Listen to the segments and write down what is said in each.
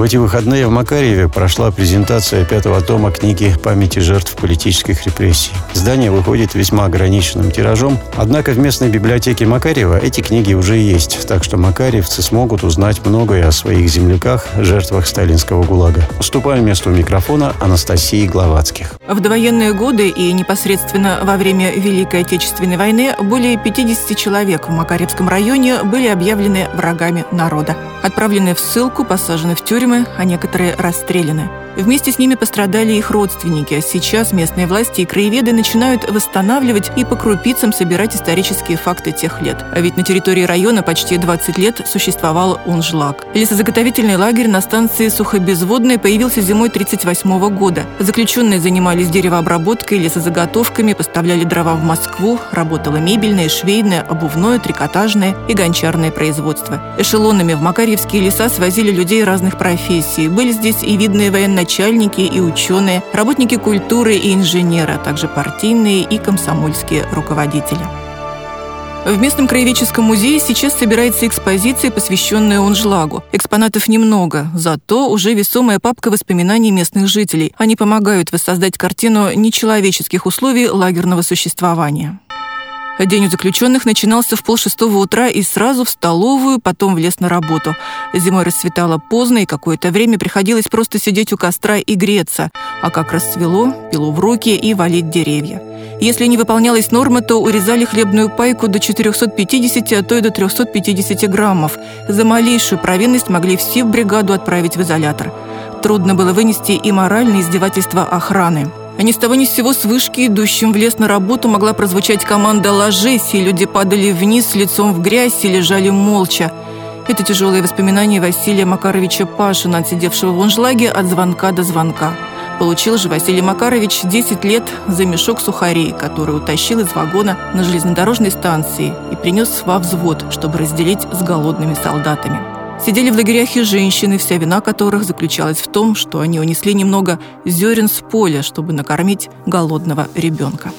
В эти выходные в Макарьеве прошла презентация пятого тома книги «Памяти жертв политических репрессий». Издание выходит весьма ограниченным тиражом, однако в местной библиотеке Макарьева эти книги уже есть, так что макарьевцы смогут узнать многое о своих земляках, жертвах сталинского ГУЛАГа. Уступаю месту микрофона Анастасии Гловацких. В довоенные годы и непосредственно во время Великой Отечественной войны более 50 человек в Макарьевском районе были объявлены врагами народа. Отправлены в ссылку, посажены в тюрьмы, а некоторые расстреляны. Вместе с ними пострадали их родственники. Сейчас местные власти и краеведы начинают восстанавливать и по крупицам собирать исторические факты тех лет. А ведь на территории района почти 20 лет существовал Унжлак. Лесозаготовительный лагерь на станции Сухобезводной появился зимой 1938 года. Заключенные занимались деревообработкой, лесозаготовками, поставляли дрова в Москву, работало мебельное, швейное, обувное, трикотажное и гончарное производство. Эшелонами в Макарьевские леса свозили людей разных профессий. Были здесь и видные военные начальники и ученые, работники культуры и инженеры, а также партийные и комсомольские руководители. В местном краеведческом музее сейчас собирается экспозиция, посвященная Унжлагу. Экспонатов немного, зато уже весомая папка воспоминаний местных жителей. Они помогают воссоздать картину нечеловеческих условий лагерного существования. День у заключенных начинался в полшестого утра и сразу в столовую, потом в лес на работу. Зимой расцветало поздно, и какое-то время приходилось просто сидеть у костра и греться. А как расцвело, пилу в руки и валить деревья. Если не выполнялась норма, то урезали хлебную пайку до 450, а то и до 350 граммов. За малейшую провинность могли все в бригаду отправить в изолятор. Трудно было вынести и моральное издевательство охраны. А ни с того ни с сего с вышки, идущим в лес на работу, могла прозвучать команда «Ложись», и люди падали вниз лицом в грязь и лежали молча. Это тяжелые воспоминания Василия Макаровича Пашина, отсидевшего в аншлаге от звонка до звонка. Получил же Василий Макарович 10 лет за мешок сухарей, который утащил из вагона на железнодорожной станции и принес во взвод, чтобы разделить с голодными солдатами. Сидели в лагерях и женщины, вся вина которых заключалась в том, что они унесли немного зерен с поля, чтобы накормить голодного ребенка.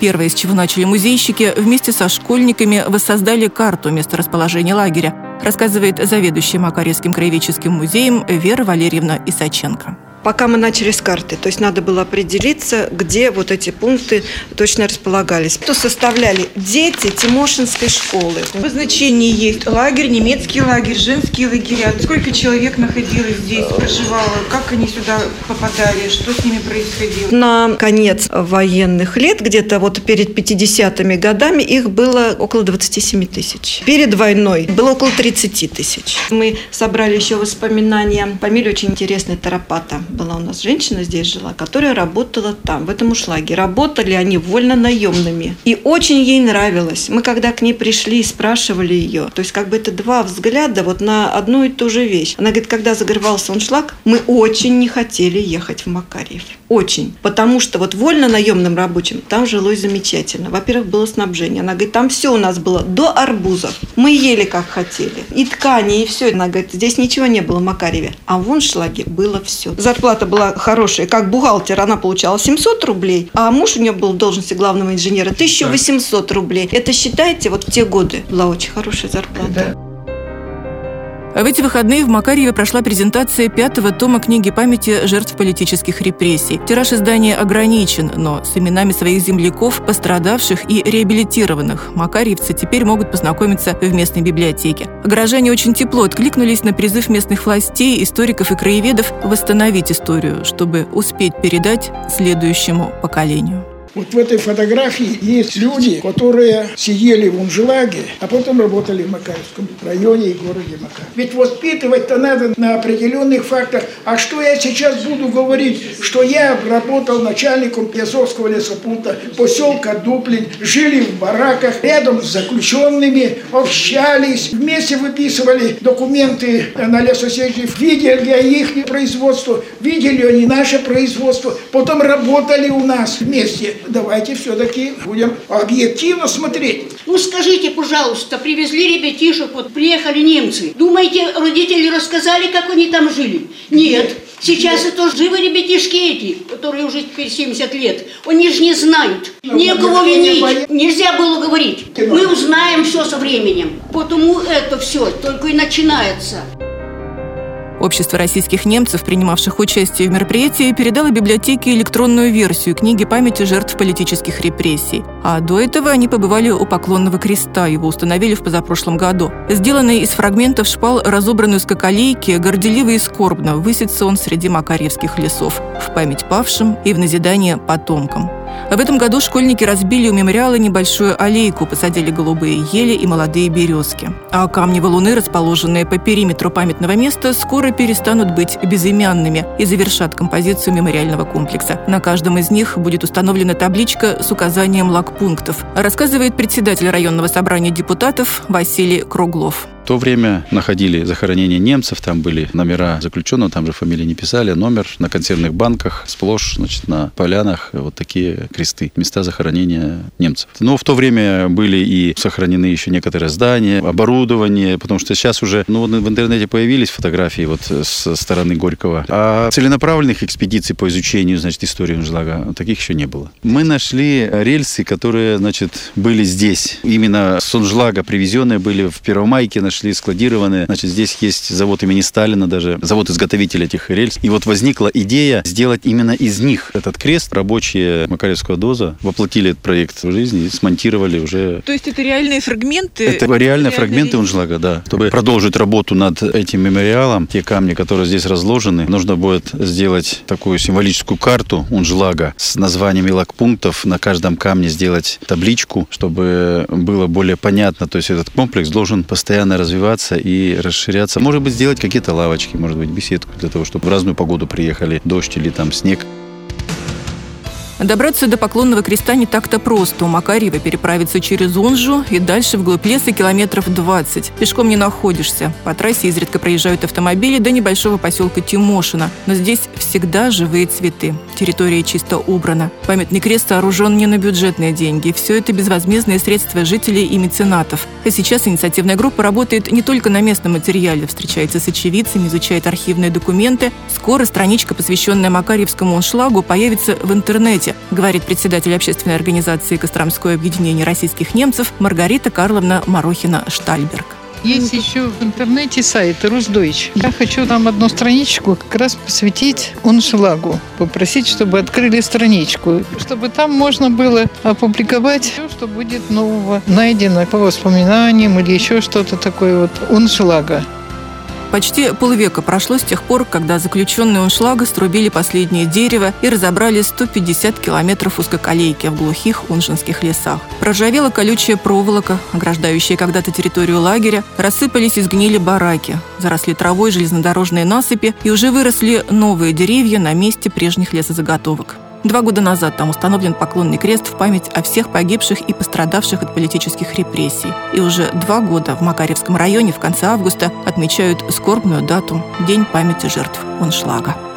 Первое, с чего начали музейщики, вместе со школьниками воссоздали карту месторасположения лагеря, рассказывает заведующий Макаревским краеведческим музеем Вера Валерьевна Исаченко пока мы начали с карты. То есть надо было определиться, где вот эти пункты точно располагались. То составляли дети Тимошинской школы. Обозначение есть. Лагерь, немецкий лагерь, женские лагеря. Сколько человек находилось здесь, проживало? Как они сюда попадали? Что с ними происходило? На конец военных лет, где-то вот перед 50-ми годами, их было около 27 тысяч. Перед войной было около 30 тысяч. Мы собрали еще воспоминания. Фамилия очень интересная, Тарапата была у нас женщина здесь жила, которая работала там, в этом ушлаге. Работали они вольно наемными. И очень ей нравилось. Мы когда к ней пришли и спрашивали ее, то есть как бы это два взгляда вот на одну и ту же вещь. Она говорит, когда загоревался шлаг, мы очень не хотели ехать в Макарьев. Очень. Потому что вот вольно наемным рабочим там жилось замечательно. Во-первых, было снабжение. Она говорит, там все у нас было до арбузов. Мы ели как хотели. И ткани, и все. Она говорит, здесь ничего не было в Макареве. А в Уншлаге было все. Зарплата была хорошая. Как бухгалтер она получала 700 рублей, а муж у нее был в должности главного инженера 1800 рублей. Это считайте, вот в те годы была очень хорошая зарплата. Да. В эти выходные в Макарьеве прошла презентация пятого тома книги памяти жертв политических репрессий. Тираж издания ограничен, но с именами своих земляков, пострадавших и реабилитированных, макарьевцы теперь могут познакомиться в местной библиотеке. Горожане очень тепло откликнулись на призыв местных властей, историков и краеведов восстановить историю, чтобы успеть передать следующему поколению. Вот в этой фотографии есть люди, которые сидели в Унжелаге, а потом работали в Макаревском районе и городе Макар. Ведь воспитывать-то надо на определенных фактах. А что я сейчас буду говорить, что я работал начальником Пьясовского лесопункта поселка Дуплин, жили в бараках, рядом с заключенными, общались, вместе выписывали документы на лесосети, видели их производство, видели они наше производство, потом работали у нас вместе давайте все-таки будем объективно смотреть. Ну скажите, пожалуйста, привезли ребятишек, вот приехали немцы. Думаете, родители рассказали, как они там жили? Нет. Сейчас это живы ребятишки эти, которые уже теперь 70 лет. Они же не знают. Ну, Некого винить. Нельзя было говорить. Мы узнаем все со временем. Потому это все только и начинается. Общество российских немцев, принимавших участие в мероприятии, передало библиотеке электронную версию книги памяти жертв политических репрессий. А до этого они побывали у Поклонного креста, его установили в позапрошлом году. Сделанный из фрагментов шпал, разобранную скакалейки, горделиво и скорбно высится он среди макарьевских лесов, в память павшим и в назидание потомкам. В этом году школьники разбили у мемориала небольшую аллейку, посадили голубые ели и молодые березки. А камни валуны, расположенные по периметру памятного места, скоро перестанут быть безымянными и завершат композицию мемориального комплекса. На каждом из них будет установлена табличка с указанием лагпунктов, рассказывает председатель районного собрания депутатов Василий Круглов то время находили захоронения немцев, там были номера заключенного, там же фамилии не писали, номер на консервных банках, сплошь, значит, на полянах вот такие кресты, места захоронения немцев. Но в то время были и сохранены еще некоторые здания, оборудование, потому что сейчас уже, ну, в интернете появились фотографии вот со стороны Горького, а целенаправленных экспедиций по изучению, значит, истории Унжлага, таких еще не было. Мы нашли рельсы, которые, значит, были здесь. Именно с Унжлага привезенные были в Первомайке, нашли шли складированные. Значит, здесь есть завод имени Сталина даже, завод-изготовитель этих рельс. И вот возникла идея сделать именно из них этот крест. Рабочие Макаревского доза воплотили этот проект в жизнь и смонтировали уже. То есть это реальные фрагменты? Это реальные фрагменты Унжлага, да. Чтобы продолжить работу над этим мемориалом, те камни, которые здесь разложены, нужно будет сделать такую символическую карту Унжлага с названиями лагпунктов, на каждом камне сделать табличку, чтобы было более понятно. То есть этот комплекс должен постоянно развиваться развиваться и расширяться. Может быть, сделать какие-то лавочки, может быть, беседку для того, чтобы в разную погоду приехали, дождь или там снег. Добраться до Поклонного креста не так-то просто. У Макарьева переправиться через Унжу и дальше вглубь леса километров 20. Пешком не находишься. По трассе изредка проезжают автомобили до небольшого поселка Тимошина. Но здесь всегда живые цветы. Территория чисто убрана. Памятный крест сооружен не на бюджетные деньги. Все это безвозмездные средства жителей и меценатов. А сейчас инициативная группа работает не только на местном материале, встречается с очевидцами, изучает архивные документы. Скоро страничка, посвященная Макарьевскому аншлагу, появится в интернете области, говорит председатель общественной организации «Костромское объединение российских немцев» Маргарита Карловна Марохина-Штальберг. Есть еще в интернете сайт Русдойч. Я хочу там одну страничку как раз посвятить Уншлагу. Попросить, чтобы открыли страничку. Чтобы там можно было опубликовать все, что будет нового найдено по воспоминаниям или еще что-то такое вот Уншлага. Почти полвека прошло с тех пор, когда заключенные Уншлага струбили последнее дерево и разобрали 150 километров узкоколейки в глухих уншинских лесах. Проржавела колючая проволока, ограждающая когда-то территорию лагеря, рассыпались и сгнили бараки, заросли травой железнодорожные насыпи и уже выросли новые деревья на месте прежних лесозаготовок. Два года назад там установлен поклонный крест в память о всех погибших и пострадавших от политических репрессий. И уже два года в Макаревском районе в конце августа отмечают скорбную дату – День памяти жертв Уншлага.